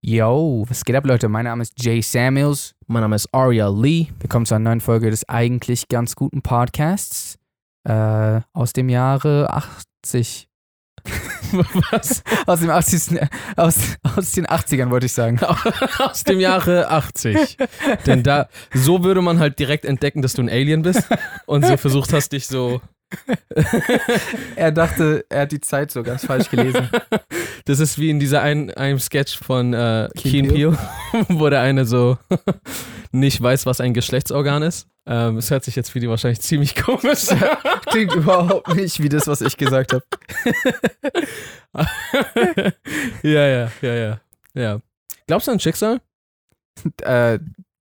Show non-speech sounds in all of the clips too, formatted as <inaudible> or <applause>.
Yo, was geht ab, Leute? Mein Name ist Jay Samuels. Mein Name ist Aria Lee. Willkommen zu einer neuen Folge des eigentlich ganz guten Podcasts äh, aus dem Jahre 80. Was? Aus dem 80. Aus, aus den 80ern wollte ich sagen. <laughs> Aus dem Jahre 80. Denn da, so würde man halt direkt entdecken, dass du ein Alien bist und so versucht hast, dich so. <laughs> Er dachte, er hat die Zeit so ganz falsch gelesen. Das ist wie in dieser einen, einem Sketch von äh, Keen Peele, <laughs> wo der eine so nicht weiß, was ein Geschlechtsorgan ist. Ähm, Es hört sich jetzt für die wahrscheinlich <laughs> ziemlich komisch an. Klingt überhaupt nicht wie das, was ich gesagt habe. <laughs> ja, ja, ja, ja, ja. Glaubst du an Schicksal? Äh,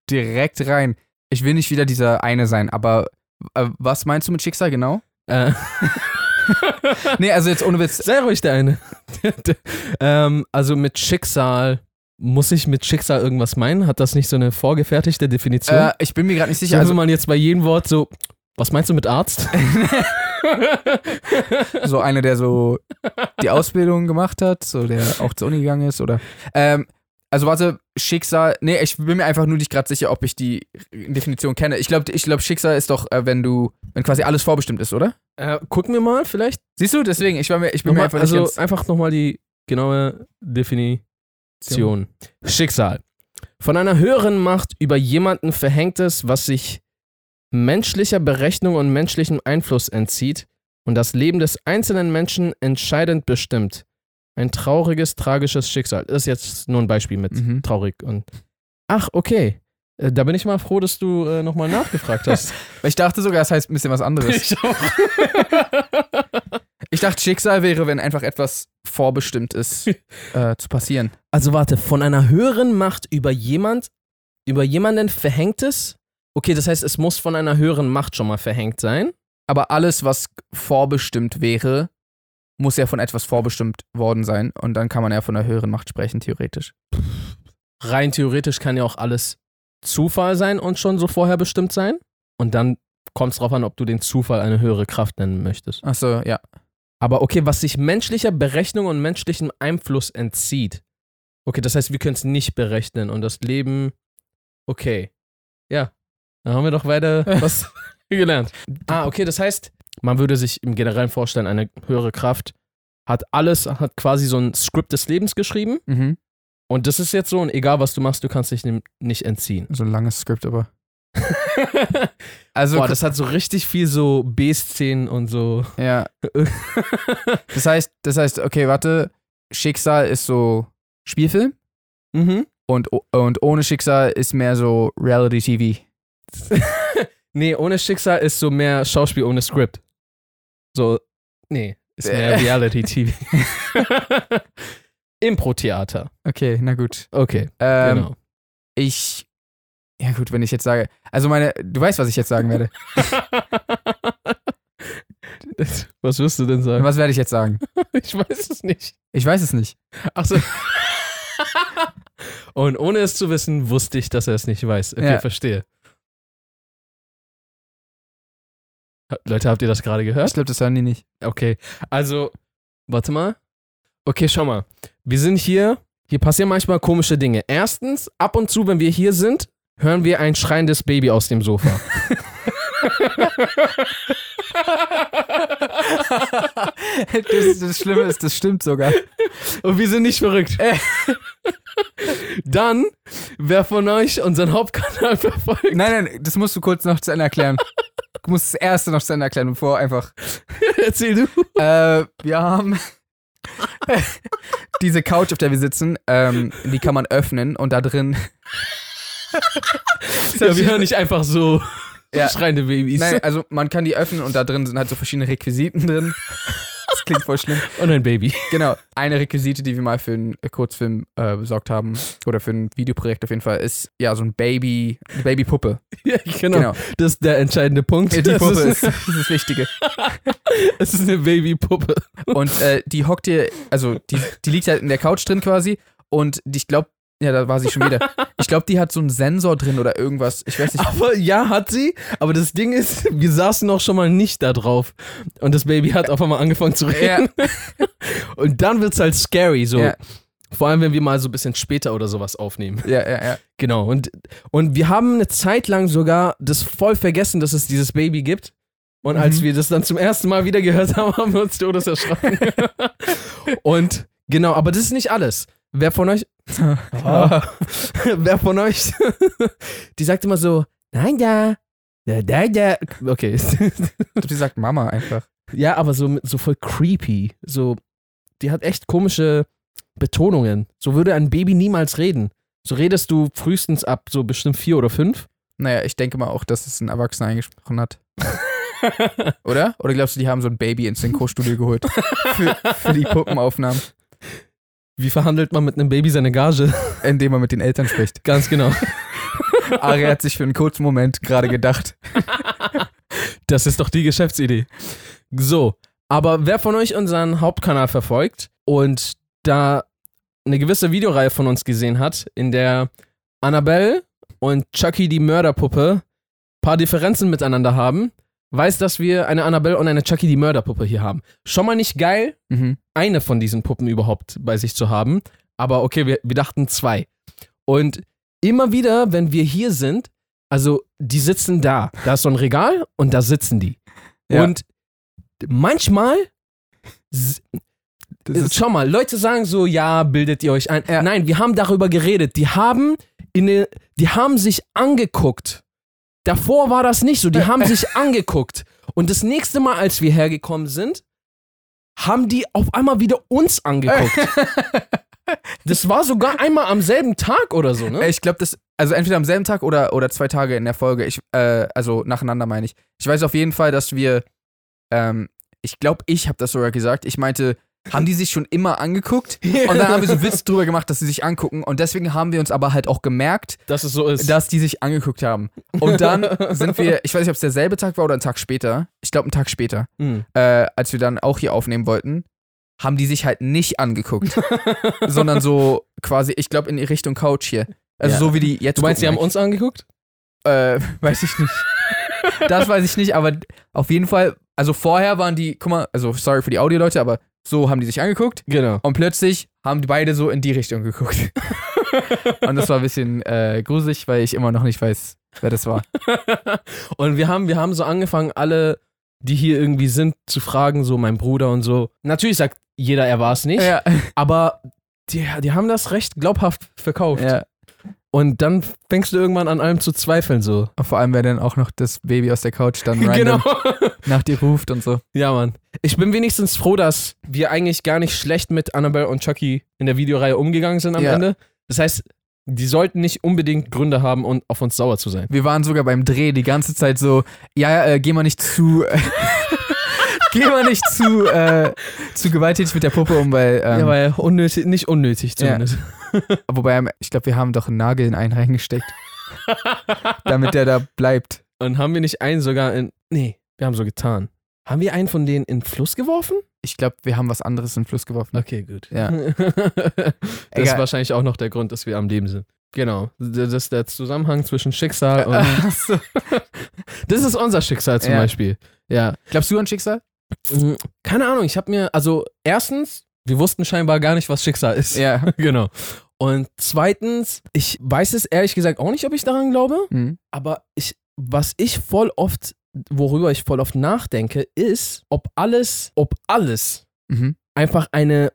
direkt rein. Ich will nicht wieder dieser eine sein, aber äh, was meinst du mit Schicksal genau? Äh, <laughs> Nee, also jetzt ohne Witz. Sei ruhig der eine. ähm, also mit Schicksal, muss ich mit Schicksal irgendwas meinen? Hat das nicht so eine vorgefertigte Definition? Äh, ich bin mir gerade nicht sicher. also Also, man jetzt bei jedem Wort so, was meinst du mit Arzt? <laughs> <laughs> so einer, der so die Ausbildung gemacht hat, so der auch zur Uni gegangen ist, oder? Ähm, also warte, Schicksal. Nee, ich bin mir einfach nur nicht gerade sicher, ob ich die Definition kenne. Ich glaube, ich glaub, Schicksal ist doch, äh, wenn du, wenn quasi alles vorbestimmt ist, oder? äh, gucken wir mal vielleicht. Siehst du, deswegen, ich, war mir, ich bin mir Nochmal, einfach also nicht ganz. einfach nochmal die genaue Definition. Schicksal. Von einer höheren Macht über jemanden verhängtes, was sich menschlicher Berechnung und menschlichem Einfluss entzieht und das Leben des einzelnen Menschen entscheidend bestimmt. Ein trauriges, tragisches Schicksal. Das ist jetzt nur ein Beispiel mit Mhm. traurig und. Ach, okay. Äh, Da bin ich mal froh, dass du äh, nochmal nachgefragt hast. Weil <laughs> ich dachte sogar, das heißt ein bisschen was anderes. ich auch. <laughs> Ich dachte, Schicksal wäre, wenn einfach etwas vorbestimmt ist, <laughs> äh, zu passieren. Also warte, von einer höheren Macht über jemand, über jemanden verhängtes? Okay, das heißt, es muss von einer höheren Macht schon mal verhängt sein. Aber alles, was vorbestimmt wäre, muss ja von etwas vorbestimmt worden sein. Und dann kann man ja von einer höheren Macht sprechen, theoretisch. Rein theoretisch kann ja auch alles Zufall sein und schon so vorher bestimmt sein. Und dann kommt es drauf an, ob du den Zufall eine höhere Kraft nennen möchtest. Achso, ja. Aber okay, was sich menschlicher Berechnung und menschlichem Einfluss entzieht. Okay, das heißt, wir können es nicht berechnen und das Leben. Okay. Ja. Dann haben wir doch weiter <laughs> was <laughs> gelernt. Ah, okay, das heißt, man würde sich im Generellen vorstellen, eine höhere Kraft hat alles, hat quasi so ein Skript des Lebens geschrieben. Mhm. Und das ist jetzt so, und egal was du machst, du kannst dich nicht entziehen. So ein langes Skript, aber. <laughs> Also, Boah, das hat so richtig viel so B-Szenen und so. ja. <laughs> Das heißt, das heißt, okay, warte. Schicksal ist so Spielfilm mhm. und, und ohne Schicksal ist mehr so Reality-TV. <laughs> Nee, ohne Schicksal ist so mehr Schauspiel ohne Skript. So, nee, ist mehr. Reality-TV. Impro-Theater. Okay, na gut. Okay, Ähm, genau. Ich. Ja, gut, wenn ich jetzt sage. Also, meine. Du weißt, was ich jetzt sagen werde. Das- Was wirst du denn sagen? Was werde ich jetzt sagen? <laughs> Ich weiß es nicht. Ich weiß es nicht. Achso. <laughs> Und ohne es zu wissen, wusste ich, dass er es nicht weiß. Okay, Ja. verstehe. Leute, habt ihr das gerade Ich gehört? glaube, das hören die nicht. Okay, also, warte mal. Okay, schau mal. Wir sind hier, hier passieren manchmal komische Dinge. Erstens, ab und zu, wenn wir hier sind, hören wir ein schreiendes Baby aus dem Sofa. <laughs> das, das Schlimme ist, das stimmt sogar. Und wir sind nicht verrückt. Äh. Dann, wer von euch unseren Hauptkanal verfolgt, Nein, nein, das musst du kurz noch zu Ende erklären. Du musst das erste noch zu Ende erklären, bevor einfach. <laughs> erzähl du. Äh, wir haben <laughs> diese Couch, auf der wir sitzen, ähm, die kann man öffnen und da drin. <laughs> Ja, wir hören nicht einfach so Ja. schreiende Babys. Nein, also man kann die öffnen und da drin sind halt so verschiedene Requisiten drin. Das klingt voll schlimm. Und ein Baby. Genau. Eine Requisite, die wir mal für einen Kurzfilm äh, besorgt haben, oder für ein Videoprojekt auf jeden Fall, ist ja so ein Baby, eine Babypuppe. <laughs> Ja, genau. Genau. Das ist der entscheidende Punkt. Die Das Puppe ist, ist, das ist das Wichtige. <laughs> es ist eine Babypuppe. Und äh, die hockt hier, also die, die liegt halt in der Couch drin quasi und ich glaube, Ja, da war sie schon wieder. <laughs> Ich glaube, die hat so einen Sensor drin oder irgendwas. Ich weiß nicht. Aber ja, hat sie. Aber das Ding ist, <laughs> wir saßen auch schon mal nicht da drauf. Und das Baby hat auf einmal angefangen zu reden. <laughs> Und dann wird's halt scary. So. Ja. Vor allem, wenn wir mal so ein bisschen später oder sowas aufnehmen. Ja, ja, ja. Genau. Und, und wir haben eine Zeit lang sogar das voll vergessen, dass es dieses Baby gibt. Und als Mhm. wir das dann zum ersten Mal wieder gehört haben, haben wir uns todes erschrocken. und genau, aber das ist nicht alles. Wer von euch. Ah. <laughs> <laughs> wer von euch. <laughs> die sagt immer so, nein, da. Da, da, da. Okay. Die sagt Mama einfach. ja, aber so, so voll creepy. So, die hat echt komische Betonungen. So würde ein Baby niemals reden. So redest du frühestens ab so bestimmt vier oder fünf. Naja, ich denke mal auch, dass es ein Erwachsener eingesprochen hat. Oder? Oder glaubst du, die haben so ein Baby ins Synchro-Studio geholt? für, für die Puppenaufnahmen, Wie verhandelt man mit einem Baby seine Gage? <laughs> indem man mit den Eltern spricht. Ganz genau. <laughs> Ari hat sich für einen kurzen Moment gerade gedacht. <laughs> Das ist doch die Geschäftsidee. So, aber wer von euch unseren Hauptkanal verfolgt und da eine gewisse Videoreihe von uns gesehen hat, in der Annabelle und Chucky die Mörderpuppe paar Differenzen miteinander haben, weiß, dass wir eine Annabelle und eine Chucky die Mörderpuppe hier haben. Schon mal nicht geil, Mhm. eine von diesen Puppen überhaupt bei sich zu haben. Aber okay, wir, wir dachten zwei. Und immer wieder, wenn wir hier sind, also die sitzen da. Da ist so ein Regal und da sitzen die. Ja. Und manchmal, schau mal, Leute sagen so, ja, bildet ihr euch ein. Ja. Nein, wir haben darüber geredet. Die haben, in die haben sich angeguckt. Davor war das nicht so. Die <laughs> haben sich angeguckt. Und das nächste Mal, als wir hergekommen sind, haben die auf einmal wieder uns angeguckt. <laughs> Das war sogar einmal am selben Tag oder so, ne? ich glaube, das, also entweder am selben Tag oder, oder zwei Tage in der Folge. Ich, äh, also nacheinander meine ich. Ich weiß auf jeden Fall, dass wir, ähm, ich glaube, ich habe das sogar gesagt. Ich meinte, haben die sich schon immer angeguckt? Und dann haben wir so einen Witz <laughs> drüber gemacht, dass sie sich angucken. Und deswegen haben wir uns aber halt auch gemerkt, Dass es so ist. dass die sich angeguckt haben. Und dann <laughs> sind wir, ich weiß nicht, ob es derselbe Tag war oder ein Tag später. Ich glaube, einen Tag später, Hm. äh, als wir dann auch hier aufnehmen wollten, haben die sich halt nicht angeguckt, <laughs> sondern so quasi, ich glaube, in die Richtung Couch hier. Also Ja. so wie die jetzt. Du meinst, die haben uns angeguckt? Äh, weiß ich nicht. das weiß ich nicht, aber auf jeden Fall, also vorher waren die, guck mal, also sorry für die Audio-Leute, aber so haben die sich angeguckt Genau. und plötzlich haben die beide so in die Richtung geguckt. <laughs> und das war ein bisschen äh, gruselig, weil ich immer noch nicht weiß, wer das war. <laughs> und wir haben, wir haben so angefangen, alle, die hier irgendwie sind, zu fragen, so mein Bruder und so. Natürlich sagt jeder, er war es nicht, Ja. aber die, die haben das recht glaubhaft verkauft. ja. Und dann fängst du irgendwann an allem zu zweifeln, so. Vor allem, wer dann auch noch das Baby aus der Couch dann <laughs> genau. nach dir ruft und so. Ja, Mann. Ich bin wenigstens froh, dass wir eigentlich gar nicht schlecht mit Annabelle und Chucky in der Videoreihe umgegangen sind am Ja. Ende. Das heißt, die sollten nicht unbedingt Gründe haben, um auf uns sauer zu sein. Wir waren sogar beim Dreh die ganze Zeit so, ja, ja, äh, geh mal nicht zu, <laughs> geh mal nicht zu, äh, zu gewalttätig mit der Puppe um, weil, ähm, ja, weil unnötig, nicht unnötig zumindest. <laughs> wobei, ähm, ich glaube, wir haben doch einen Nagel in einen reingesteckt, <laughs> damit der da bleibt. Und haben wir nicht einen sogar in. Nee, wir haben so getan. Haben wir einen von denen in den Fluss geworfen? Ich glaube, wir haben was anderes in den Fluss geworfen. Okay, gut. Ja. <laughs> das ist Egal. wahrscheinlich auch noch der Grund, dass wir am Leben sind. Genau. Das ist der Zusammenhang zwischen Schicksal und. Das ist unser Schicksal zum Ja. Beispiel. Ja. Glaubst du an Schicksal? Mhm. Keine Ahnung, ich habe mir, also erstens, wir wussten scheinbar gar nicht, was Schicksal ist. Ja. <laughs> genau. Und zweitens, ich weiß es ehrlich gesagt auch nicht, ob ich daran glaube, Mhm. aber ich, was ich voll oft, worüber ich voll oft nachdenke, ist, ob alles, ob alles Mhm. einfach eine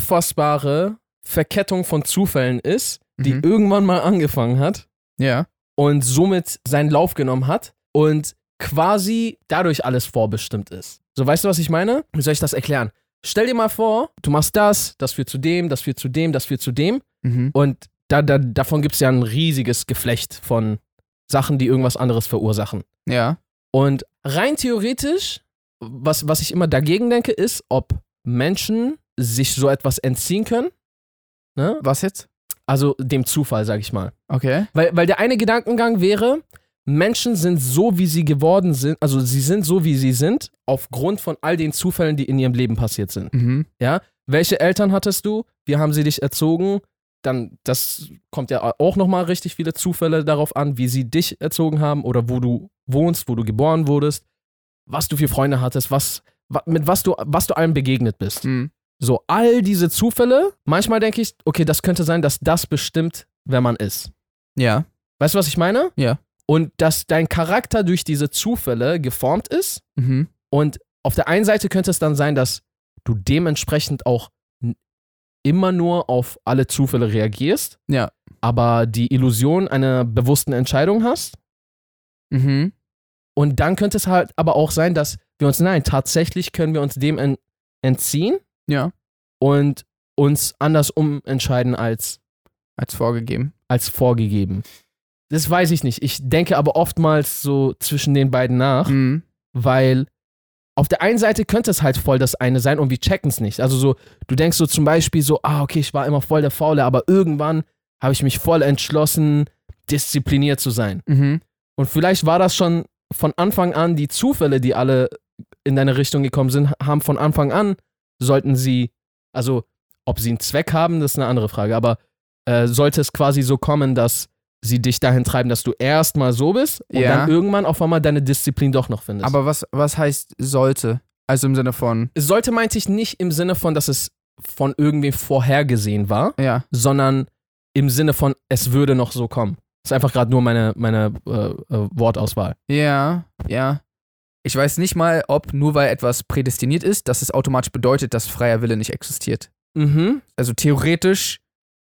unfassbare Verkettung von Zufällen ist, die Mhm. irgendwann mal angefangen hat Ja. und somit seinen Lauf genommen hat und quasi dadurch alles vorbestimmt ist. So, weißt du, was ich meine? Wie soll ich das erklären? Stell dir mal vor, du machst das, das führt zu dem, das führt zu dem, das führt zu dem Mhm. und da, da, davon gibt es ja ein riesiges Geflecht von Sachen, die irgendwas anderes verursachen. Ja. Und rein theoretisch, was, was ich immer dagegen denke, ist, ob Menschen sich so etwas entziehen können. Ne? Was jetzt? Also dem Zufall, sag ich mal. Okay. Weil, weil der eine Gedankengang wäre, Menschen sind so, wie sie geworden sind, also sie sind so, wie sie sind, aufgrund von all den Zufällen, die in ihrem Leben passiert sind. Mhm. Welche Eltern hattest du? Wie haben sie dich erzogen? dann, das kommt ja auch nochmal richtig viele Zufälle darauf an, wie sie dich erzogen haben oder wo du wohnst, wo du geboren wurdest, was du für Freunde hattest, was, wa- mit was du, was du allem begegnet bist. Mhm. So, all diese Zufälle, manchmal denke ich, okay, das könnte sein, dass das bestimmt, wer man ist. Ja. Weißt du, was ich meine? Ja. Und dass dein Charakter durch diese Zufälle geformt ist. Mhm. Und auf der einen Seite könnte es dann sein, dass du dementsprechend auch immer nur auf alle Zufälle reagierst, Ja. aber die Illusion einer bewussten Entscheidung hast. Mhm. Und dann könnte es halt aber auch sein, dass wir uns, nein, tatsächlich können wir uns dem en entziehen Ja. und uns anders umentscheiden als, Als vorgegeben. als vorgegeben. Das weiß ich nicht. Ich denke aber oftmals so zwischen den beiden nach, Mhm. weil auf der einen Seite könnte es halt voll das eine sein und wir checken es nicht. Also so, du denkst so zum Beispiel so, ah, okay, ich war immer voll der Faule, aber irgendwann habe ich mich voll entschlossen, diszipliniert zu sein. Mhm. Und vielleicht war das schon von Anfang an, die Zufälle, die alle in deine Richtung gekommen sind, haben von Anfang an, sollten sie, also ob sie einen Zweck haben, das ist eine andere Frage, aber äh, sollte es quasi so kommen, dass sie dich dahin treiben, dass du erstmal so bist und Ja. dann irgendwann auf einmal deine Disziplin doch noch findest. Aber was, was heißt sollte? Also im Sinne von, sollte meinte ich nicht im Sinne von, dass es von irgendwem vorhergesehen war, ja. sondern im Sinne von, es würde noch so kommen. Das ist einfach gerade nur meine, meine äh, äh, Wortauswahl. Ja, ja. Ich weiß nicht mal, ob nur weil etwas prädestiniert ist, dass es automatisch bedeutet, dass freier Wille nicht existiert. Mhm. Also theoretisch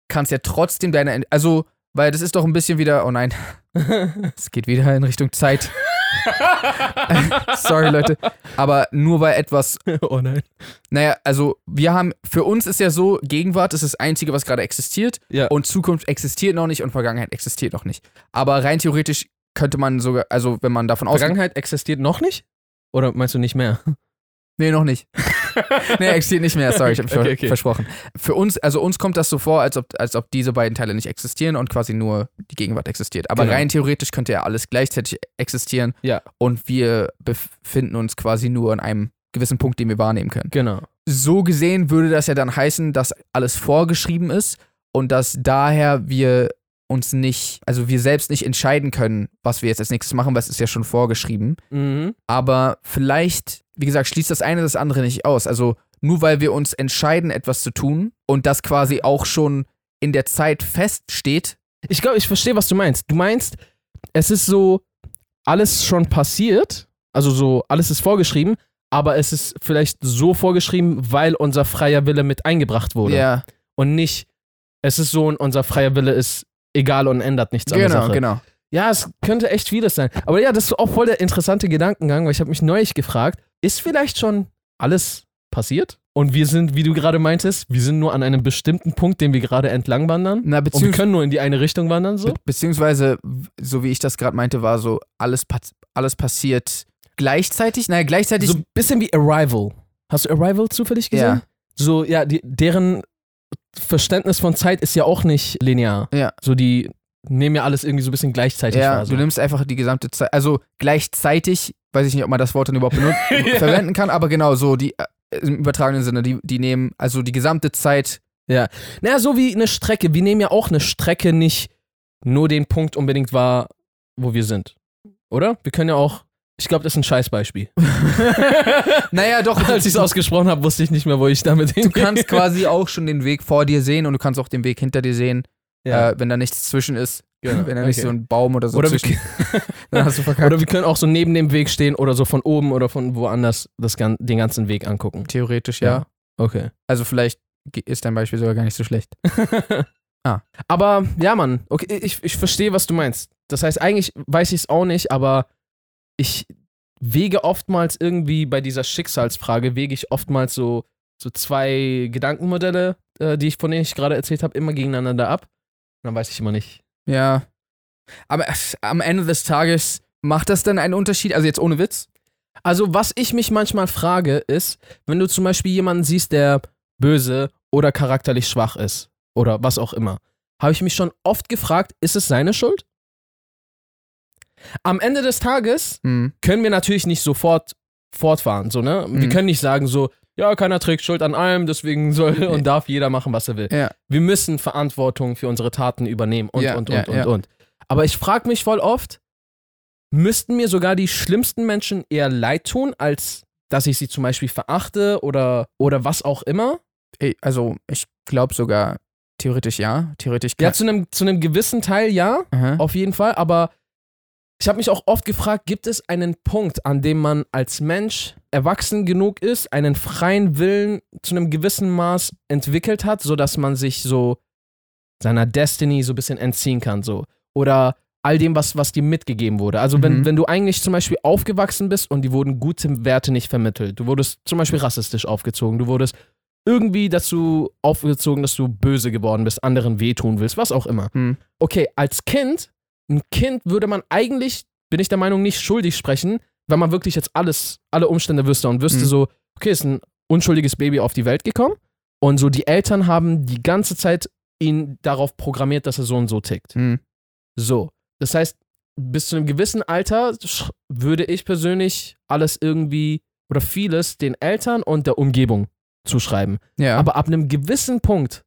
kann es ja trotzdem deine, also, weil das ist doch ein bisschen wieder, oh nein, <laughs> es geht wieder in Richtung Zeit. <laughs> Sorry, Leute. Aber nur weil etwas, oh nein. naja, also wir haben, für uns ist ja so, Gegenwart ist das Einzige, was gerade existiert Ja. und Zukunft existiert noch nicht und Vergangenheit existiert noch nicht. Aber rein theoretisch könnte man sogar, also wenn man davon ausgeht, Vergangenheit existiert noch nicht? Oder meinst du nicht mehr? Nee, noch nicht. <laughs> <laughs> nee, existiert nicht mehr, sorry, ich habe <laughs> Okay, okay. versprochen. Für uns, also uns kommt das so vor, als ob, als ob diese beiden Teile nicht existieren und quasi nur die Gegenwart existiert. Aber Genau. rein theoretisch könnte ja alles gleichzeitig existieren Ja. und wir befinden uns quasi nur an einem gewissen Punkt, den wir wahrnehmen können. Genau. So gesehen würde das ja dann heißen, dass alles vorgeschrieben ist und dass daher wir uns nicht, also wir selbst nicht entscheiden können, was wir jetzt als nächstes machen, weil es ist ja schon vorgeschrieben Mhm. aber vielleicht, wie gesagt, schließt das eine das andere nicht aus. Also nur weil wir uns entscheiden, etwas zu tun und das quasi auch schon in der Zeit feststeht. Ich glaube, ich verstehe, was du meinst. Du meinst, es ist so, alles schon passiert, also so, alles ist vorgeschrieben, aber es ist vielleicht so vorgeschrieben, weil unser freier Wille mit eingebracht wurde. Ja, Und nicht, es ist so und unser freier Wille ist egal und ändert nichts an der genau, Sache. genau. Ja, es könnte echt vieles sein. Aber ja, das ist auch voll der interessante Gedankengang, weil ich habe mich neulich gefragt, ist vielleicht schon alles passiert? Und wir sind, wie du gerade meintest, wir sind nur an einem bestimmten Punkt, den wir gerade entlang wandern. Na, Und wir können nur in die eine Richtung wandern, so? be beziehungsweise, so wie ich das gerade meinte, war so, alles, alles passiert gleichzeitig. Naja, gleichzeitig. So ein bisschen wie Arrival. Hast du Arrival zufällig gesehen? Ja. So, ja, die, deren Verständnis von Zeit ist ja auch nicht linear. Ja. So, die nehmen ja alles irgendwie so ein bisschen gleichzeitig ja, wahr. So. du nimmst einfach die gesamte Zeit, also gleichzeitig, weiß ich nicht, ob man das Wort dann überhaupt benutzt, <laughs> verwenden kann, aber genau so, die äh, im übertragenen Sinne, die, die nehmen also die gesamte Zeit Naja, so wie eine Strecke. Wir nehmen ja auch eine Strecke nicht nur den Punkt unbedingt wahr, wo wir sind. Oder? Wir können ja auch. Ich glaube, das ist ein Scheißbeispiel. <laughs> Naja, doch, <laughs> Als ich es ausgesprochen habe, wusste ich nicht mehr, wo ich damit du hingehe. kannst quasi auch schon den Weg vor dir sehen und du kannst auch den Weg hinter dir sehen, Ja. äh, wenn da nichts zwischen ist. Genau, <laughs> Wenn da nicht okay. so ein Baum oder so oder, wir, zwischen <laughs> dann hast du verkackt. oder wir können auch so neben dem Weg stehen oder so von oben oder von woanders das, den ganzen Weg angucken. Theoretisch, ja. Okay. Also vielleicht ist dein Beispiel sogar gar nicht so schlecht. <laughs> Ah. Aber ja, Mann, okay, ich, ich verstehe, was du meinst. Das heißt, eigentlich weiß ich es auch nicht, aber ich wege oftmals irgendwie bei dieser Schicksalsfrage, wege ich oftmals so, so zwei Gedankenmodelle, äh, die ich von denen ich gerade erzählt habe, immer gegeneinander ab. Und dann weiß ich immer nicht. Ja. Aber äh, am Ende des Tages macht das dann einen Unterschied? Also jetzt ohne Witz? Also, was ich mich manchmal frage, ist, wenn du zum Beispiel jemanden siehst, der böse oder charakterlich schwach ist oder was auch immer, habe ich mich schon oft gefragt, ist es seine Schuld? Am Ende des Tages Hm. können wir natürlich nicht sofort fortfahren, so, ne? Wir Mhm. können nicht sagen, so, ja, keiner trägt Schuld an allem, deswegen soll und darf jeder machen, was er will. Ja. Wir müssen Verantwortung für unsere Taten übernehmen und, Ja, und, und, und, und. Aber ich frage mich voll oft, müssten mir sogar die schlimmsten Menschen eher leid tun, als dass ich sie zum Beispiel verachte oder, oder was auch immer? Ey, Also, ich glaube sogar, theoretisch ja. Theoretisch Ja, zu einem, zu einem gewissen Teil ja, Aha. auf jeden Fall, aber ich habe mich auch oft gefragt, gibt es einen Punkt, an dem man als Mensch erwachsen genug ist, einen freien Willen zu einem gewissen Maß entwickelt hat, sodass man sich so seiner Destiny so ein bisschen entziehen kann, so. Oder all dem, was, was dir mitgegeben wurde. Also wenn, Mhm. wenn du eigentlich zum Beispiel aufgewachsen bist und die wurden gute Werte nicht vermittelt. Du wurdest zum Beispiel rassistisch aufgezogen, du wurdest irgendwie dazu aufgezogen, dass du böse geworden bist, anderen wehtun willst, was auch immer. Hm. Okay, als Kind, ein Kind würde man eigentlich, bin ich der Meinung, nicht schuldig sprechen, wenn man wirklich jetzt alles, alle Umstände wüsste und wüsste Mhm. so, okay, ist ein unschuldiges Baby auf die Welt gekommen und so die Eltern haben die ganze Zeit ihn darauf programmiert, dass er so und so tickt. Hm. So. Das heißt, bis zu einem gewissen Alter würde ich persönlich alles irgendwie oder vieles den Eltern und der Umgebung zuschreiben. Ja. Aber ab einem gewissen Punkt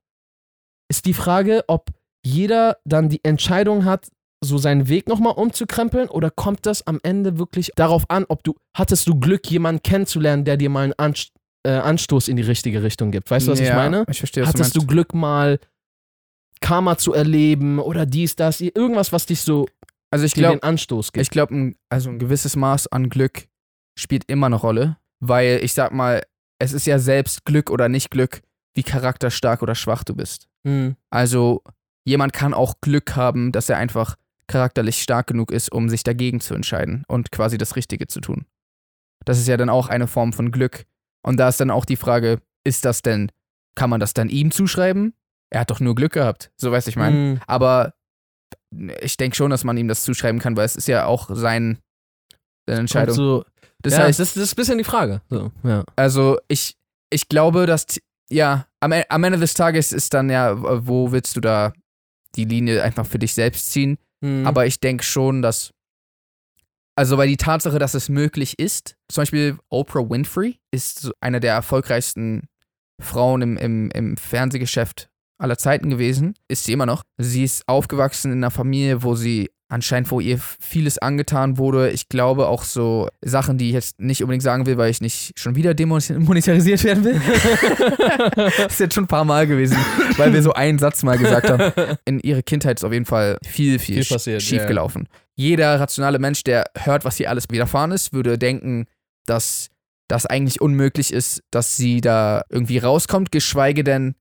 ist die Frage, ob jeder dann die Entscheidung hat, so seinen Weg nochmal umzukrempeln oder kommt das am Ende wirklich darauf an, ob du, hattest du Glück, jemanden kennenzulernen, der dir mal einen Anst äh, Anstoß in die richtige Richtung gibt? Weißt du, was ja, ich meine? Ich verstehe, was Hattest du du. Glück mal Karma zu erleben oder dies, das, irgendwas, was dich so Also ich dir glaube, den Anstoß gibt? ich glaube, ein, also ein gewisses Maß an Glück spielt immer eine Rolle, weil ich sag mal, es ist ja selbst Glück oder nicht Glück, wie charakterstark oder schwach du bist. Hm. Also jemand kann auch Glück haben, dass er einfach charakterlich stark genug ist, um sich dagegen zu entscheiden und quasi das Richtige zu tun. Das ist ja dann auch eine Form von Glück. Und da ist dann auch die Frage, ist das denn, kann man das dann ihm zuschreiben? Er hat doch nur Glück gehabt. So weiß ich mein. Hm. Aber ich denke schon, dass man ihm das zuschreiben kann, weil es ist ja auch sein, seine Entscheidung. So, das ja, heißt, das, das ist ein bisschen die Frage. So, ja. also ich, ich glaube, dass, ja, am, E- am Ende des Tages ist dann ja, wo willst du da die Linie einfach für dich selbst ziehen? Hm. Aber ich denke schon, dass, also weil die Tatsache, dass es möglich ist, zum Beispiel Oprah Winfrey ist eine der erfolgreichsten Frauen im, im, im Fernsehgeschäft aller Zeiten gewesen, ist sie immer noch. Sie ist aufgewachsen in einer Familie, wo sie anscheinend, wo ihr vieles angetan wurde. Ich glaube auch so Sachen, die ich jetzt nicht unbedingt sagen will, weil ich nicht schon wieder demonetarisiert <laughs> werden will. das <laughs> ist jetzt schon ein paar Mal gewesen, weil wir so einen Satz mal gesagt haben. In ihrer Kindheit ist auf jeden Fall viel, viel, Viel passiert, schief ja. gelaufen. Jeder rationale Mensch, der hört, was hier alles widerfahren ist, würde denken, dass das eigentlich unmöglich ist, dass sie da irgendwie rauskommt, geschweige denn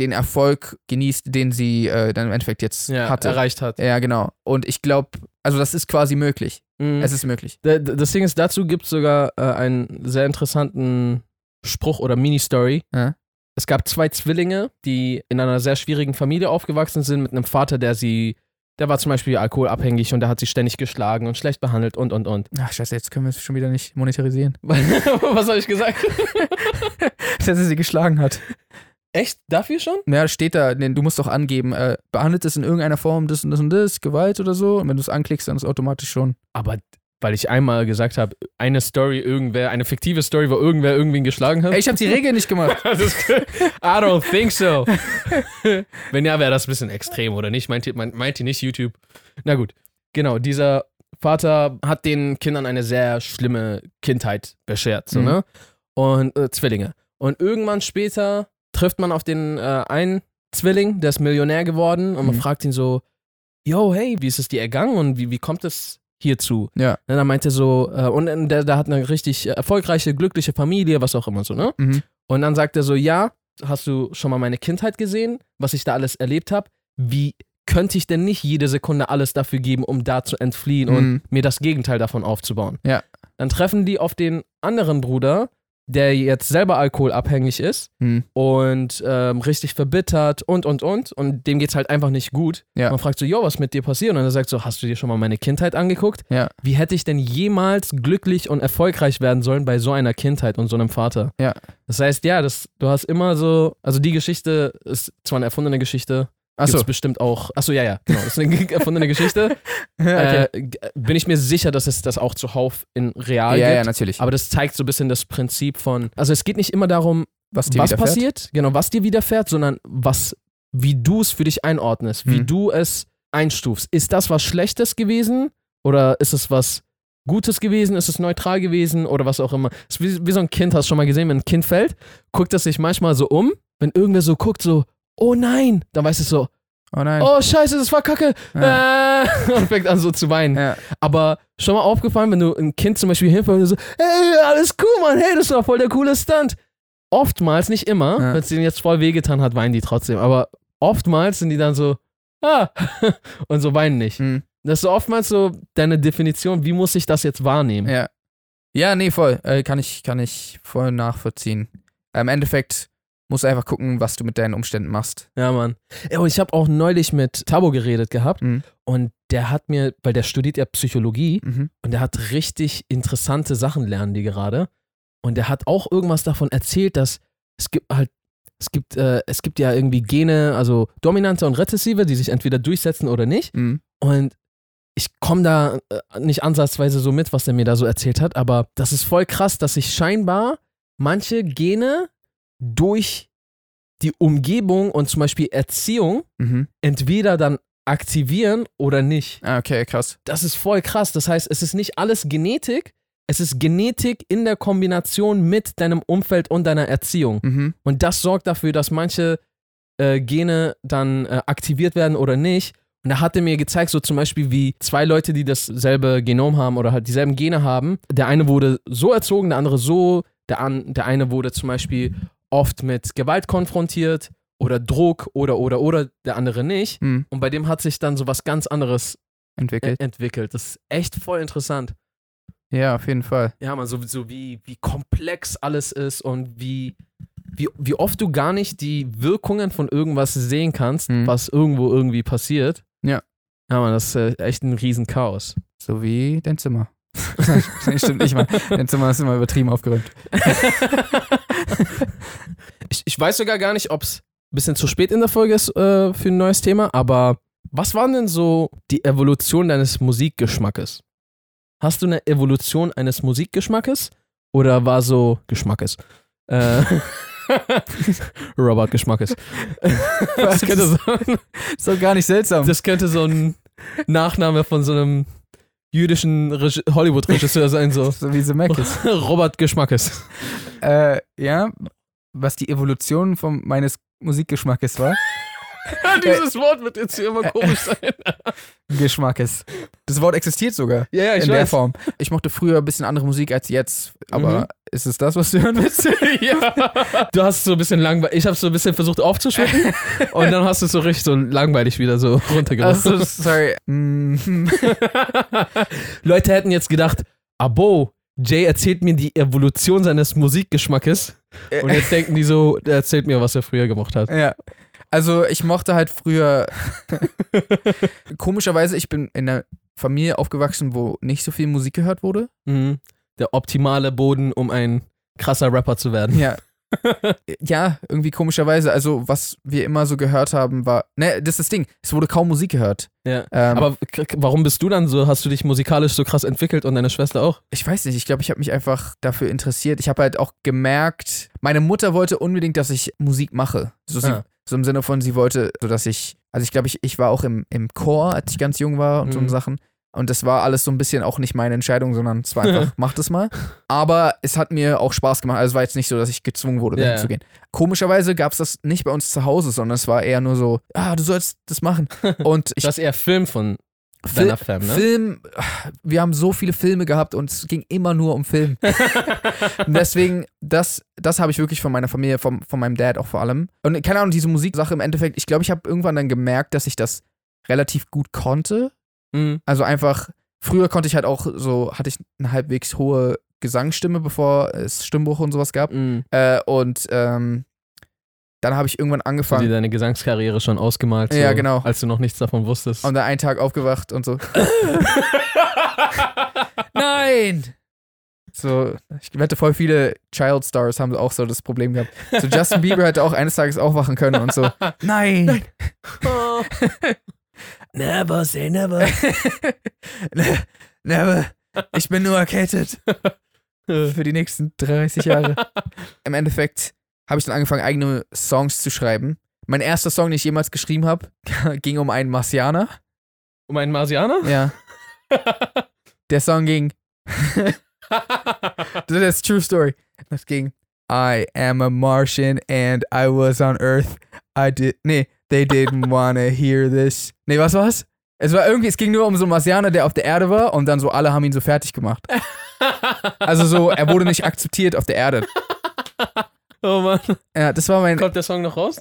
den Erfolg genießt, den sie äh, dann im Endeffekt jetzt ja, hatte. erreicht hat. Ja, genau. Und ich glaube, also das ist quasi möglich. Mhm. Es ist möglich. Das Ding ist, dazu gibt es sogar äh, einen sehr interessanten Spruch oder Mini-Story. Ja. Es gab zwei Zwillinge, die in einer sehr schwierigen Familie aufgewachsen sind, mit einem Vater, der sie, der war zum Beispiel alkoholabhängig und der hat sie ständig geschlagen und schlecht behandelt und und und. Ach, scheiße, jetzt können wir es schon wieder nicht monetarisieren. <laughs> Was habe ich gesagt? <laughs> Dass er sie geschlagen hat. Echt? Dafür schon? Ja, steht da, nee, du musst doch angeben, äh, behandelt es in irgendeiner Form das und das und das, Gewalt oder so. Und wenn du es anklickst, dann ist es automatisch schon. Aber weil ich einmal gesagt habe, eine Story, irgendwer, eine fiktive Story, wo irgendwer irgendwen geschlagen hat. Ey, ich habe die Regel nicht gemacht. <laughs> Ist, I don't think so. <laughs> Wenn ja, wäre das ein bisschen extrem, oder nicht? Meint ihr, meint, meint ihr nicht YouTube? Na gut. Genau, dieser Vater hat den Kindern eine sehr schlimme Kindheit beschert, so, Mhm. ne? Und äh, Zwillinge. Und irgendwann später trifft man auf den äh, einen Zwilling, der ist Millionär geworden und man Mhm. fragt ihn so, yo, hey, wie ist es dir ergangen und wie, wie kommt es hierzu? Ja. Und dann meinte er so, äh, und der, der hat eine richtig äh, erfolgreiche, glückliche Familie, was auch immer so, ne? Mhm. Und dann sagt er so, ja, hast du schon mal meine Kindheit gesehen, was ich da alles erlebt habe? Wie könnte ich denn nicht jede Sekunde alles dafür geben, um da zu entfliehen und Mhm. mir das Gegenteil davon aufzubauen? Ja. Dann treffen die auf den anderen Bruder, der jetzt selber alkoholabhängig ist Mhm. und ähm, richtig verbittert und und und und dem geht's halt einfach nicht gut. Ja. Man fragt so, jo, was mit dir passiert? Und er sagt so, hast du dir schon mal meine Kindheit angeguckt? Ja. Wie hätte ich denn jemals glücklich und erfolgreich werden sollen bei so einer Kindheit und so einem Vater? Ja. Das heißt, ja, das, du hast immer so, also die Geschichte ist zwar eine erfundene Geschichte, Achso. Gibt's bestimmt auch. Achso, ja, ja, genau. Das ist eine erfundene Geschichte. <laughs> okay. äh, bin ich mir sicher, dass es das auch zuhauf in real ja, gibt. ja, natürlich. Aber das zeigt so ein bisschen das Prinzip von. Also es geht nicht immer darum, was dir was passiert, genau, was dir widerfährt, sondern was, wie du es für dich einordnest, wie Hm. du es einstufst. Ist das was Schlechtes gewesen oder ist es was Gutes gewesen? Ist es neutral gewesen oder was auch immer? Wie, wie so ein Kind, hast du schon mal gesehen, wenn ein Kind fällt, guckt es sich manchmal so um, wenn irgendwer so guckt, so, oh nein, dann weiß es so, Oh nein. oh scheiße, das war kacke, Ja. äh, <laughs> und fängt an so zu weinen. Ja. Aber schon mal aufgefallen, wenn du ein Kind zum Beispiel hinfällst und so, hey, alles cool, Mann, hey, das war voll der coole Stunt. Oftmals, nicht immer, Ja. wenn es denen jetzt voll wehgetan hat, weinen die trotzdem. Aber oftmals sind die dann so, ah, <laughs> und so weinen nicht. Hm. Das ist so oftmals so deine Definition, wie muss ich das jetzt wahrnehmen? Ja. Ja, nee, voll. Äh, kann, ich, kann ich voll nachvollziehen. Im Endeffekt musst einfach gucken, was du mit deinen Umständen machst. Ja, Mann. Ja, und ich habe auch neulich mit Tabo geredet gehabt Mhm. und der hat mir, weil der studiert ja Psychologie Mhm. und der hat richtig interessante Sachen lernen die gerade und der hat auch irgendwas davon erzählt, dass es gibt halt es gibt äh, es gibt ja irgendwie Gene, also dominante und rezessive, die sich entweder durchsetzen oder nicht Mhm. und ich komme da äh, nicht ansatzweise so mit, was der mir da so erzählt hat, aber das ist voll krass, dass sich scheinbar manche Gene durch die Umgebung und zum Beispiel Erziehung Mhm. entweder dann aktivieren oder nicht. Ah, okay, krass. Das ist voll krass. Das heißt, es ist nicht alles Genetik, es ist Genetik in der Kombination mit deinem Umfeld und deiner Erziehung. Mhm. Und das sorgt dafür, dass manche äh, Gene dann äh, aktiviert werden oder nicht. Und da hat er mir gezeigt, so zum Beispiel wie zwei Leute, die dasselbe Genom haben oder halt dieselben Gene haben. Der eine wurde so erzogen, der andere so. Der, an, der eine wurde zum Beispiel oft mit Gewalt konfrontiert oder Druck oder oder oder, der andere nicht. Mhm. Und bei dem hat sich dann so was ganz anderes Entwickelt. e- entwickelt. Das ist echt voll interessant. Ja, auf jeden Fall. Ja, man, so, so wie, wie komplex alles ist und wie, wie, wie oft du gar nicht die Wirkungen von irgendwas sehen kannst, Mhm. was irgendwo irgendwie passiert. Ja. Ja, man, das ist äh, echt ein Riesenchaos. So wie dein Zimmer. <laughs> stimmt nicht mal. Dein Zimmer ist immer übertrieben aufgeräumt. <laughs> <laughs> Ich, ich weiß sogar gar nicht, ob es ein bisschen zu spät in der Folge ist äh, für ein neues Thema, aber was waren denn so die Evolution deines Musikgeschmackes? Hast du eine Evolution eines Musikgeschmackes oder war so Geschmackes? Äh, <laughs> Robert Geschmackes. Das könnte, so, Ist doch gar nicht seltsam. das könnte so ein Nachname von so einem jüdischen Reg- Hollywood-Regisseur sein, so. <laughs> so wie Zemeckis. <laughs> Robert Geschmackes. äh, ja, was die Evolution von meines Musikgeschmackes war. Dieses Wort wird jetzt hier immer komisch sein. <laughs> Geschmackes. Das Wort existiert sogar. Ja, ja, ich in der weiß. Form. Ich mochte früher ein bisschen andere Musik als jetzt, aber Mhm. ist es das, was du hören willst? <laughs> ja. <laughs> Du hast so ein bisschen langweilig. Ich habe so ein bisschen versucht aufzuschütten und dann hast du es so richtig so langweilig wieder so runtergemacht. Also, sorry. Mhm. Leute hätten jetzt gedacht, abo, Jay erzählt mir die Evolution seines Musikgeschmackes und jetzt denken die so, der erzählt mir, was er früher gemacht hat. ja. Also, ich mochte halt früher. <laughs> Komischerweise, ich bin in einer Familie aufgewachsen, wo nicht so viel Musik gehört wurde. Mhm. Der optimale Boden, um ein krasser Rapper zu werden. Ja. <laughs> ja, irgendwie komischerweise. Also, was wir immer so gehört haben, war. Ne, das ist das Ding. Es wurde kaum Musik gehört. Ja. Ähm, Aber warum bist du dann so? Hast du dich musikalisch so krass entwickelt und deine Schwester auch? ich weiß nicht, ich glaube, ich habe mich einfach dafür interessiert. Ich habe halt auch gemerkt, meine Mutter wollte unbedingt, dass ich Musik mache. So, sie, Ah. So im Sinne von, sie wollte, so dass ich, also ich glaube, ich, ich war auch im, im Chor, als ich ganz jung war und so Mhm. Sachen. Und das war alles so ein bisschen auch nicht meine Entscheidung, sondern es war einfach, <laughs> mach das mal. Aber es hat mir auch Spaß gemacht. Also es war jetzt nicht so, dass ich gezwungen wurde, ja. zu gehen. Komischerweise gab es das nicht bei uns zu Hause, sondern es war eher nur so, ah, du sollst das machen. <laughs> Und ich Das eher Film von Fil- Fam, ne? Film, wir haben so viele Filme gehabt und es ging immer nur um Film. <laughs> und deswegen, das, das habe ich wirklich von meiner Familie, vom, von meinem Dad auch vor allem. Und keine Ahnung, diese Musiksache im Endeffekt, ich glaube, ich habe irgendwann dann gemerkt, dass ich das relativ gut konnte. Mhm. Also einfach, früher konnte ich halt auch so, hatte ich eine halbwegs hohe Gesangsstimme, bevor es Stimmbruch und sowas gab. Mhm. Äh, und ähm, dann habe ich irgendwann Hast du dir angefangen deine Gesangskarriere schon ausgemalt, so, Ja, genau. als du noch nichts davon wusstest. und dann einen Tag aufgewacht und so, <laughs> nein! So, ich wette, voll viele Child Stars haben auch so das Problem gehabt. So Justin Bieber hätte auch eines Tages aufwachen können und so, <laughs> nein. <laughs> never say never. Ne- Never. Ich bin nur erkältet. Für die nächsten 30 Jahre. Im Endeffekt habe ich dann angefangen, eigene Songs zu schreiben. Mein erster Song, den ich jemals geschrieben habe, <laughs> ging um einen Marsianer. Um einen Marsianer? Ja. <laughs> Der Song ging. <laughs> das ist True Story. Das ging. I am a Martian and I was on Earth. I did. Nee, they didn't wanna hear this. Nee, was war's? Es war irgendwie, es ging nur um so einen Marsianer, der auf der Erde war und dann so alle haben ihn so fertig gemacht. Also so, er wurde nicht akzeptiert auf der Erde. Oh Mann. Ja, das war mein. Kommt der Song noch raus?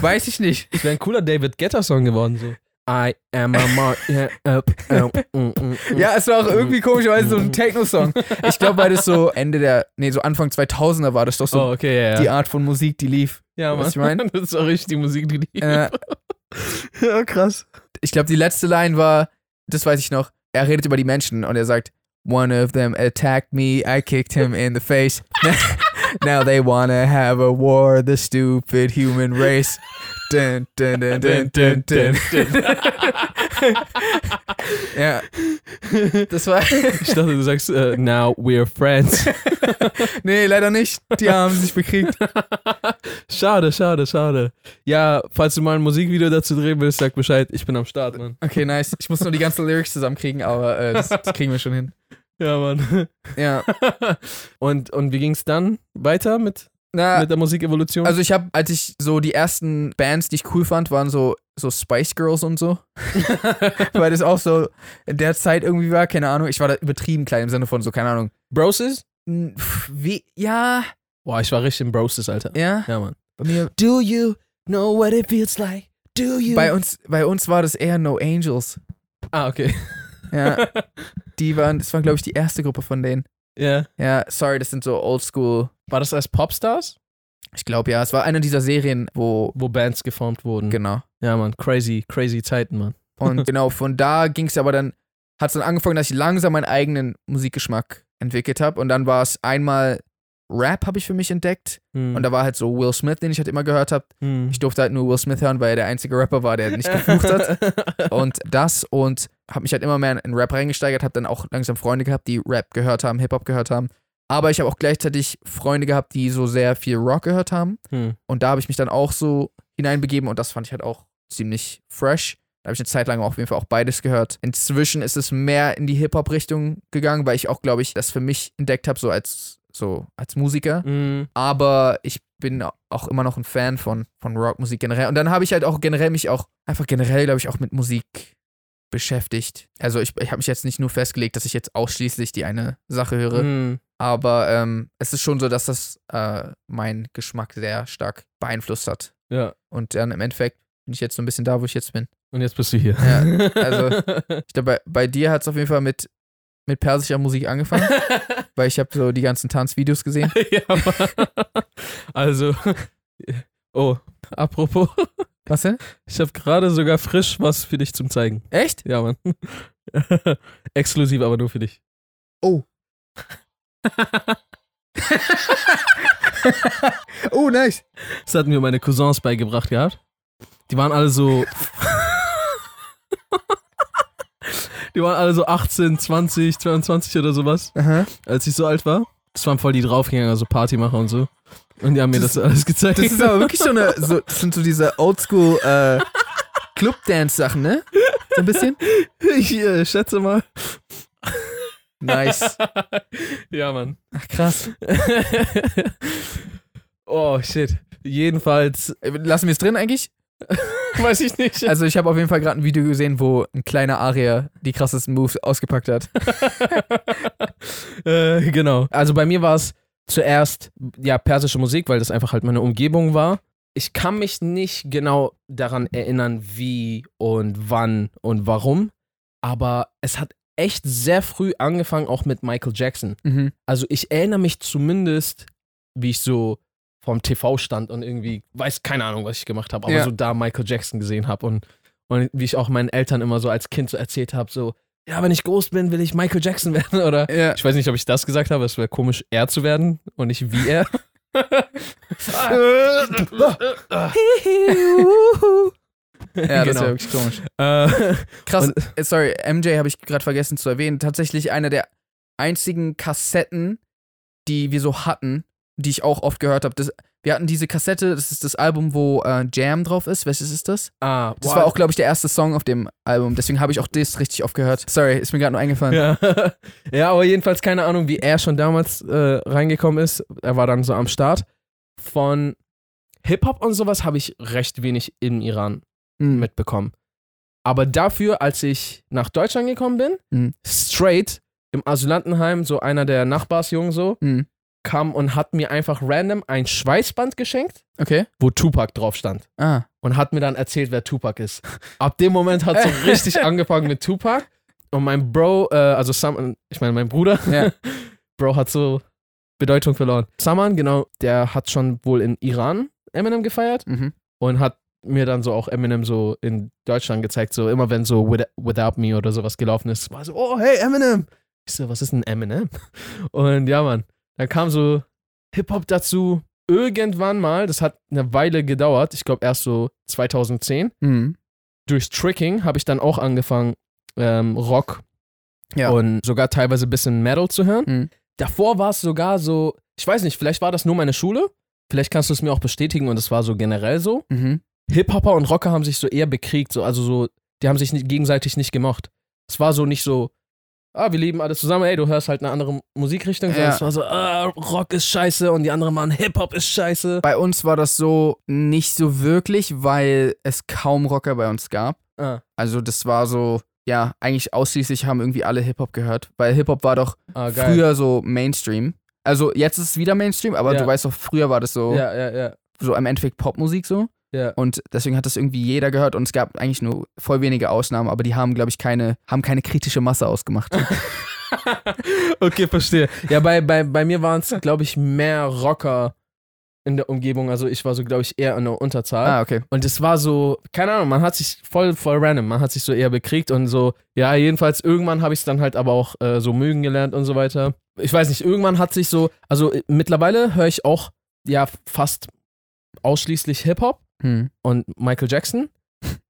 Weiß ich nicht. Das wäre ein cooler David Guetta-Song geworden, so. I am a Mar <laughs> mm, mm, mm. Ja, es war auch irgendwie komischerweise so ein Techno-Song. Ich glaube, weil das so Ende der, nee, so Anfang 2000er war das doch so Oh, okay, ja, ja. die Art von Musik, die lief. ja, Mann. was ich mein? <laughs> Das ist auch richtig die Musik, die die. Äh, ja, krass. ich glaube, die letzte Line war, das weiß ich noch, er redet über die Menschen und er sagt, One of them attacked me, I kicked him in the face. <laughs> Now they wanna have a war, the stupid human race. Dun, dun, dun, dun, dun, dun. ja, <laughs> das war. Ich dachte, du sagst, äh, now we're friends. <laughs> nee, leider nicht. Die haben sich bekriegt. schade, schade, schade. Ja, falls du mal ein Musikvideo dazu drehen willst, sag Bescheid. Ich bin am Start, Mann. Okay, nice. Ich muss nur die ganzen Lyrics zusammenkriegen, aber äh, das, das kriegen wir schon hin. Ja, Mann. Ja. <laughs> und, und wie ging's dann weiter mit, Na, mit der Musikevolution? also ich habe, als ich so die ersten Bands, die ich cool fand, waren so, so Spice Girls und so. <laughs> Weil das auch so in der Zeit irgendwie war, keine Ahnung. Ich war da übertrieben klein im Sinne von so, keine Ahnung. Broses? Wie, ja, Boah, ich war richtig im Broses, Alter. ja. Ja, Mann. Bei mir, Do you know what it feels like? Do you? bei uns, bei uns war das eher No Angels. ah, okay. Ja, <laughs> die waren, das war glaube ich die erste Gruppe von denen. Ja. Ja, sorry, das sind so Oldschool. War das als Popstars? Ich glaube ja, es war eine dieser Serien, wo, Wo Bands geformt wurden. genau. Ja, Mann. Crazy, crazy Zeiten, Mann. Und <laughs> genau, von da ging es aber dann, hat es dann angefangen, dass ich langsam meinen eigenen Musikgeschmack entwickelt habe. Und dann war es einmal Rap, habe ich für mich entdeckt. Hm. Und da war halt so Will Smith, den ich halt immer gehört habe. hm. Ich durfte halt nur Will Smith hören, weil er der einzige Rapper war, der nicht geflucht hat. <laughs> Und das und habe mich halt immer mehr in Rap reingesteigert, habe dann auch langsam Freunde gehabt, die Rap gehört haben, Hip-Hop gehört haben. Aber ich habe auch gleichzeitig Freunde gehabt, die so sehr viel Rock gehört haben. hm. Und da habe ich mich dann auch so hineinbegeben und das fand ich halt auch ziemlich fresh. Da habe ich eine Zeit lang auf jeden Fall auch beides gehört. Inzwischen ist es mehr in die Hip-Hop-Richtung gegangen, weil ich auch, glaube ich, das für mich entdeckt habe, so als, so als Musiker. Hm. Aber ich bin auch immer noch ein Fan von, von Rockmusik generell. Und dann habe ich halt auch generell mich auch, einfach generell, glaube ich, auch mit Musik beschäftigt. Also ich, ich habe mich jetzt nicht nur festgelegt, dass ich jetzt ausschließlich die eine Sache höre. Hm. Aber ähm, es ist schon so, dass das äh, meinen Geschmack sehr stark beeinflusst hat. Ja. Und dann im Endeffekt bin ich jetzt so ein bisschen da, wo ich jetzt bin. Und jetzt bist du hier. Ja, also- <laughs> Ich glaube, bei, bei dir hat es auf jeden Fall mit, mit persischer Musik angefangen, <laughs> weil ich habe so die ganzen Tanzvideos gesehen. <laughs> ja. Also, <laughs> oh, apropos, Was denn? ich habe gerade sogar frisch was für dich zum Zeigen. Echt? Ja, Mann. Exklusiv, aber nur für dich. Oh. oh, nice. Das hatten mir meine Cousins beigebracht gehabt. Die waren alle so. Die waren alle so 18, 20, 22 oder sowas, Aha. als ich so alt war. Das waren voll die Draufgänger, so Partymacher und so. Und die haben mir das, Das- alles gezeigt. Das ist aber wirklich so eine, <laughs> so, das sind so diese Oldschool äh, Club-Dance-Sachen, ne? So ein bisschen. ich äh, schätze mal. Nice. <laughs> ja, Mann. Ach, krass. <laughs> oh, shit. Jedenfalls, Äh, Lassen wir es drin eigentlich? <laughs> weiß ich nicht. Also ich habe auf jeden Fall gerade ein Video gesehen, wo ein kleiner Aria die krassesten Moves ausgepackt hat. <laughs> <laughs> äh, genau. Also bei mir war es zuerst ja persische Musik, weil das einfach halt meine Umgebung war. Ich kann mich nicht genau daran erinnern, wie und wann und warum, aber es hat echt sehr früh angefangen, auch mit Michael Jackson. Mhm. Also ich erinnere mich zumindest, wie ich so vorm TV stand und irgendwie, weiß keine Ahnung, was ich gemacht habe, aber Ja. so da Michael Jackson gesehen habe und, und wie ich auch meinen Eltern immer so als Kind so erzählt habe, so, ja, wenn ich groß bin, will ich Michael Jackson <laughs> werden oder Ja. ich weiß nicht, ob ich das gesagt habe, es wäre komisch, er zu werden und nicht wie er. <laughs> Ja, das <laughs> Genau. wäre wirklich komisch. Äh, Krass, Und- äh, sorry, MJ habe ich gerade vergessen zu erwähnen. Tatsächlich eine der einzigen Kassetten, die wir so hatten, die ich auch oft gehört habe. Das- Wir hatten diese Kassette, das ist das Album, wo äh, Jam drauf ist. Welches ist das? ah, Das boah, war auch, glaube ich, der erste Song auf dem Album. Deswegen habe ich auch das richtig oft gehört. Sorry, ist mir gerade nur eingefallen. Ja. <laughs> ja, aber jedenfalls keine Ahnung, wie er schon damals äh, reingekommen ist. Er war dann so am Start. Von Hip-Hop und sowas habe ich recht wenig im Iran Hm. mitbekommen. Aber dafür, als ich nach Deutschland gekommen bin, Mhm. straight im Asylantenheim, so einer der Nachbarsjungen so, Hm. Kam und hat mir einfach random ein Schweißband geschenkt, Okay. wo Tupac drauf stand. Ah. Und hat mir dann erzählt, wer Tupac ist. Ab dem Moment hat so <laughs> richtig angefangen mit Tupac. Und mein Bro, äh, also Sam, ich meine mein Bruder, Ja. <laughs> Bro hat so Bedeutung verloren. Saman, genau, der hat schon wohl in Iran Eminem gefeiert Mhm. und hat mir dann so auch Eminem so in Deutschland gezeigt, so immer wenn so With- Without Me oder sowas gelaufen ist, war so, oh hey Eminem. Ich so, was ist ein Eminem? <laughs> Und ja, Mann, dann kam so Hip-Hop dazu. Irgendwann mal, das hat eine Weile gedauert, ich glaube erst so 2010. Mhm. Durch Tricking habe ich dann auch angefangen, ähm, Rock Ja. und sogar teilweise ein bisschen Metal zu hören. Mhm. Davor war es sogar so, ich weiß nicht, vielleicht war das nur meine Schule, vielleicht kannst du es mir auch bestätigen und es war so generell so. Mhm. Hip-Hopper und Rocker haben sich so eher bekriegt, so, also so, die haben sich nicht, gegenseitig nicht gemocht. Es war so nicht so, ah, wir leben alle zusammen, ey, du hörst halt eine andere Musikrichtung, Ja. es war so, ah, Rock ist scheiße und die anderen machen Hip-Hop ist scheiße. Bei uns war das so nicht so wirklich, weil es kaum Rocker bei uns gab. Ah, Also das war so, ja, eigentlich ausschließlich haben irgendwie alle Hip-Hop gehört. Weil Hip-Hop war doch ah früher so Mainstream. Also jetzt ist es wieder Mainstream, aber Ja. du weißt doch, früher war das so, Ja, ja, ja. so im Endeffekt Popmusik so. Ja. Und deswegen hat das irgendwie jeder gehört und es gab eigentlich nur voll wenige Ausnahmen, aber die haben, glaube ich, keine, haben keine kritische Masse ausgemacht. <laughs> <laughs> okay, verstehe. Ja, bei, bei, bei mir waren es, glaube ich, mehr Rocker in der Umgebung. Also ich war so, glaube ich, eher in der Unterzahl. ah, okay. Und es war so, keine Ahnung, man hat sich voll, voll random, man hat sich so eher bekriegt und so, ja, jedenfalls irgendwann habe ich es dann halt aber auch äh, so mögen gelernt und so weiter. Ich weiß nicht, irgendwann hat sich so, also äh, mittlerweile höre ich auch, ja, fast ausschließlich Hip-Hop Hm. und Michael Jackson.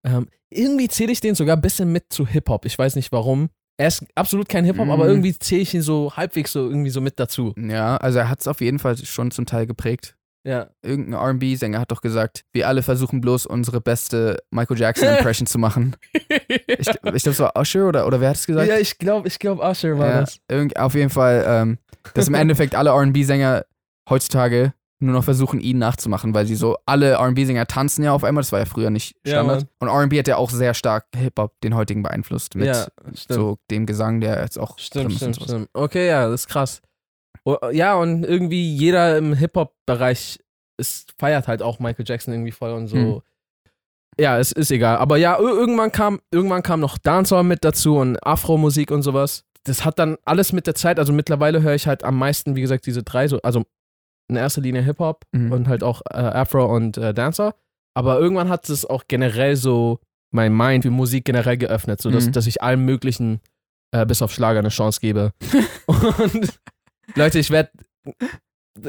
ähm, irgendwie zähle ich den sogar ein bisschen mit zu Hip-Hop. Ich weiß nicht warum. Er ist absolut kein Hip-Hop, Mhm. aber irgendwie zähle ich ihn so halbwegs so irgendwie so mit dazu. Ja, also er hat es auf jeden Fall schon zum Teil geprägt. Ja. Irgendein RB-Sänger hat doch gesagt, wir alle versuchen bloß unsere beste Michael Jackson-Impression zu machen. <laughs> Ich, ich glaube, es war Usher oder, oder wer hat es gesagt? ja, ich glaube, ich glaube, Usher war Ja, das. Irgend, auf jeden Fall, ähm, dass im Endeffekt alle RB-Sänger heutzutage nur noch versuchen, ihn nachzumachen, weil sie so, alle RB-Sänger tanzen ja auf einmal, das war ja früher nicht Ja, Standard. Und RB hat ja auch sehr stark Hip-Hop, den heutigen beeinflusst, mit ja, so dem Gesang, der jetzt auch Stimmt, stimmt, stimmt. Okay, ja, das ist krass. Oh, Ja, und irgendwie jeder im Hip-Hop-Bereich ist, feiert halt auch Michael Jackson irgendwie voll und so. Hm. Ja, es ist egal. Aber ja, ir- irgendwann kam, irgendwann kam noch Dancehall mit dazu und Afro-Musik und sowas. Das hat dann alles mit der Zeit, also mittlerweile höre ich halt am meisten, wie gesagt, diese drei, so, also in erster Linie Hip-Hop Mhm. und halt auch äh, Afro und äh, Dancer. Aber irgendwann hat es auch generell so mein Mind für Musik generell geöffnet, so dass, Mhm. dass ich allem möglichen äh, bis auf Schlager eine Chance gebe. <laughs> und Leute, ich werde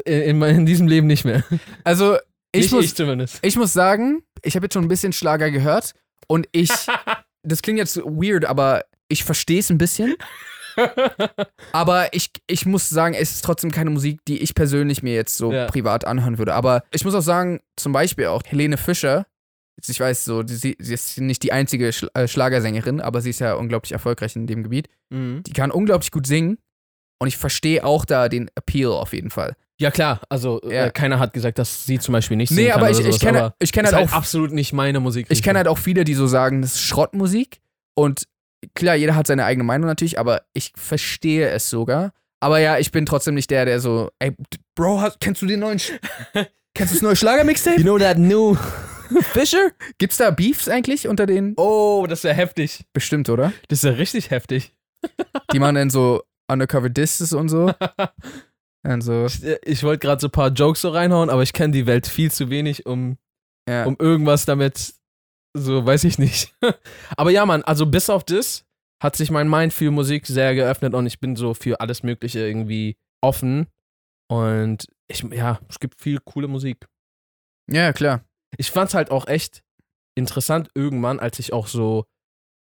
in, in diesem Leben nicht mehr. Also, ich, nicht muss, ich zumindest. ich muss sagen, ich habe jetzt schon ein bisschen Schlager gehört und ich, <laughs> das klingt jetzt weird, aber ich verstehe es ein bisschen. Aber ich, ich muss sagen, es ist trotzdem keine Musik, die ich persönlich mir jetzt so Ja. privat anhören würde. Aber ich muss auch sagen, zum Beispiel auch Helene Fischer, ich weiß so, sie, sie ist nicht die einzige äh, Schlagersängerin, aber sie ist ja unglaublich erfolgreich in dem Gebiet. Mhm. Die kann unglaublich gut singen und ich verstehe auch da den Appeal auf jeden Fall. Ja, klar. Also, Ja. Äh, keiner hat gesagt, dass sie zum Beispiel nicht singen Nee, kann aber ich, ich sowas, kenne ich halt halt auch absolut nicht meine Musik. Ich kenne halt auch viele, die so sagen, das ist Schrottmusik. Und klar, jeder hat seine eigene Meinung natürlich, aber ich verstehe es sogar. Aber ja, ich bin trotzdem nicht der, der so, ey, Bro, hast, kennst du den neuen, Sch <laughs> kennst du das neue Schlager-Mixtape? You know that new <laughs> Fisher? Gibt's da Beefs eigentlich unter den? Oh, das ist ja heftig. Bestimmt, oder? Das ist ja richtig heftig. <laughs> Die machen dann so Undercover Disses und so. Dann so, Ich, äh, ich wollte gerade so ein paar Jokes so reinhauen, aber ich kenne die Welt viel zu wenig, um, ja. um irgendwas damit, so weiß ich nicht. <laughs> aber ja, Mann, also bis auf das hat sich mein Mind für Musik sehr geöffnet und ich bin so für alles Mögliche irgendwie offen. Und ich, ja, es gibt viel coole Musik. Ja, klar. Ich fand's halt auch echt interessant irgendwann, als ich auch so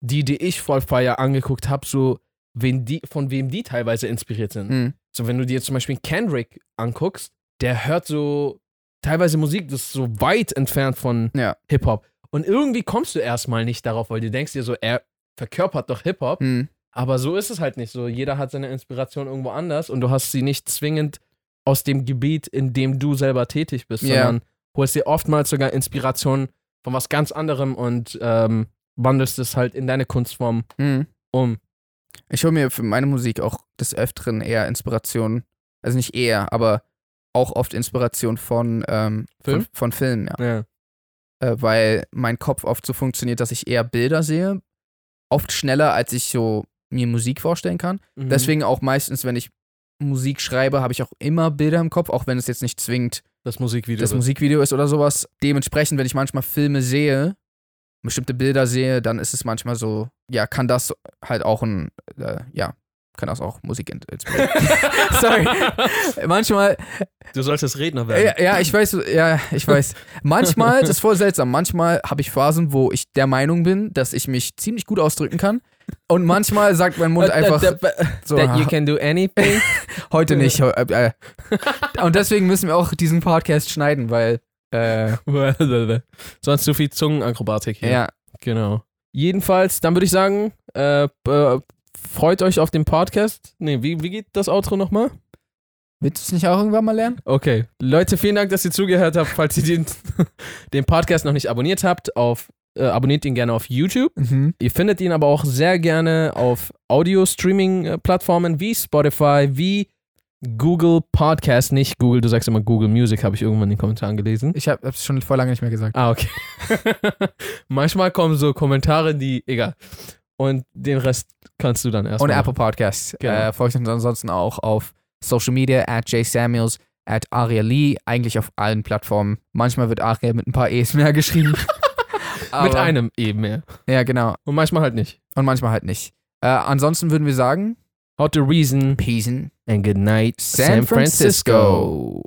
die, die ich voll feier angeguckt habe, so wen die, von wem die teilweise inspiriert sind. Mhm. So, wenn du dir zum Beispiel Kendrick anguckst, der hört so teilweise Musik, das ist so weit entfernt von Ja. Hip-Hop. Und irgendwie kommst du erstmal nicht darauf, weil du denkst dir so, er verkörpert doch Hip-Hop. Mhm. Aber so ist es halt nicht so. Jeder hat seine Inspiration irgendwo anders und du hast sie nicht zwingend aus dem Gebiet, in dem du selber tätig bist, Ja. sondern holst dir oftmals sogar Inspiration von was ganz anderem und ähm, wandelst es halt in deine Kunstform Mhm. um. Ich hole mir für meine Musik auch des Öfteren eher Inspiration, also nicht eher, aber auch oft Inspiration von, ähm, Film? von, von Filmen, ja. Ja. Äh, weil mein Kopf oft so funktioniert, dass ich eher Bilder sehe, oft schneller, als ich so mir Musik vorstellen kann. Mhm. Deswegen auch meistens, wenn ich Musik schreibe, habe ich auch immer Bilder im Kopf, auch wenn es jetzt nicht zwingend das Musikvideo. das wird. Musikvideo ist oder sowas. Dementsprechend, wenn ich manchmal Filme sehe, bestimmte Bilder sehe, dann ist es manchmal so, ja, kann das halt auch ein, äh, ja, kann das auch Musik in- inspirieren. <laughs> Sorry. Manchmal, du solltest Redner werden. ja, ja, ich weiß, ja, ich weiß. Manchmal, das ist voll seltsam, manchmal habe ich Phasen, wo ich der Meinung bin, dass ich mich ziemlich gut ausdrücken kann. Und manchmal sagt mein Mund einfach so, That you can do anything. <laughs> heute nicht. Äh, äh. Und deswegen müssen wir auch diesen Podcast schneiden, weil, äh, <laughs> Sonst zu viel Zungenakrobatik hier. ja, Genau. Jedenfalls, dann würde ich sagen, äh, äh, freut euch auf den Podcast. Nee, wie, wie geht das Outro nochmal? willst du es nicht auch irgendwann mal lernen? Okay. Leute, vielen Dank, dass ihr zugehört habt. Falls ihr den, <laughs> den Podcast noch nicht abonniert habt, auf, äh, abonniert ihn gerne auf YouTube. Mhm. Ihr findet ihn aber auch sehr gerne auf Audio-Streaming-Plattformen wie Spotify, wie Google Podcast. Nicht Google, du sagst immer Google Music, habe ich irgendwann in den Kommentaren gelesen. Ich habe es schon vor lange nicht mehr gesagt. Ah, okay. <laughs> Manchmal kommen so Kommentare, die, egal. Und den Rest kannst du dann Und erstmal. Apple Podcasts. Genau. Äh, folgt uns ansonsten auch auf Social Media, at jsamuels, at Aria Lee, eigentlich auf allen Plattformen. Manchmal wird Aria mit ein paar E's mehr geschrieben. <laughs> <laughs> Mit einem eben mehr. Ja, genau. Und manchmal halt nicht. Und manchmal halt nicht. Äh, ansonsten würden wir sagen, How to reason Peace and good night, San Francisco.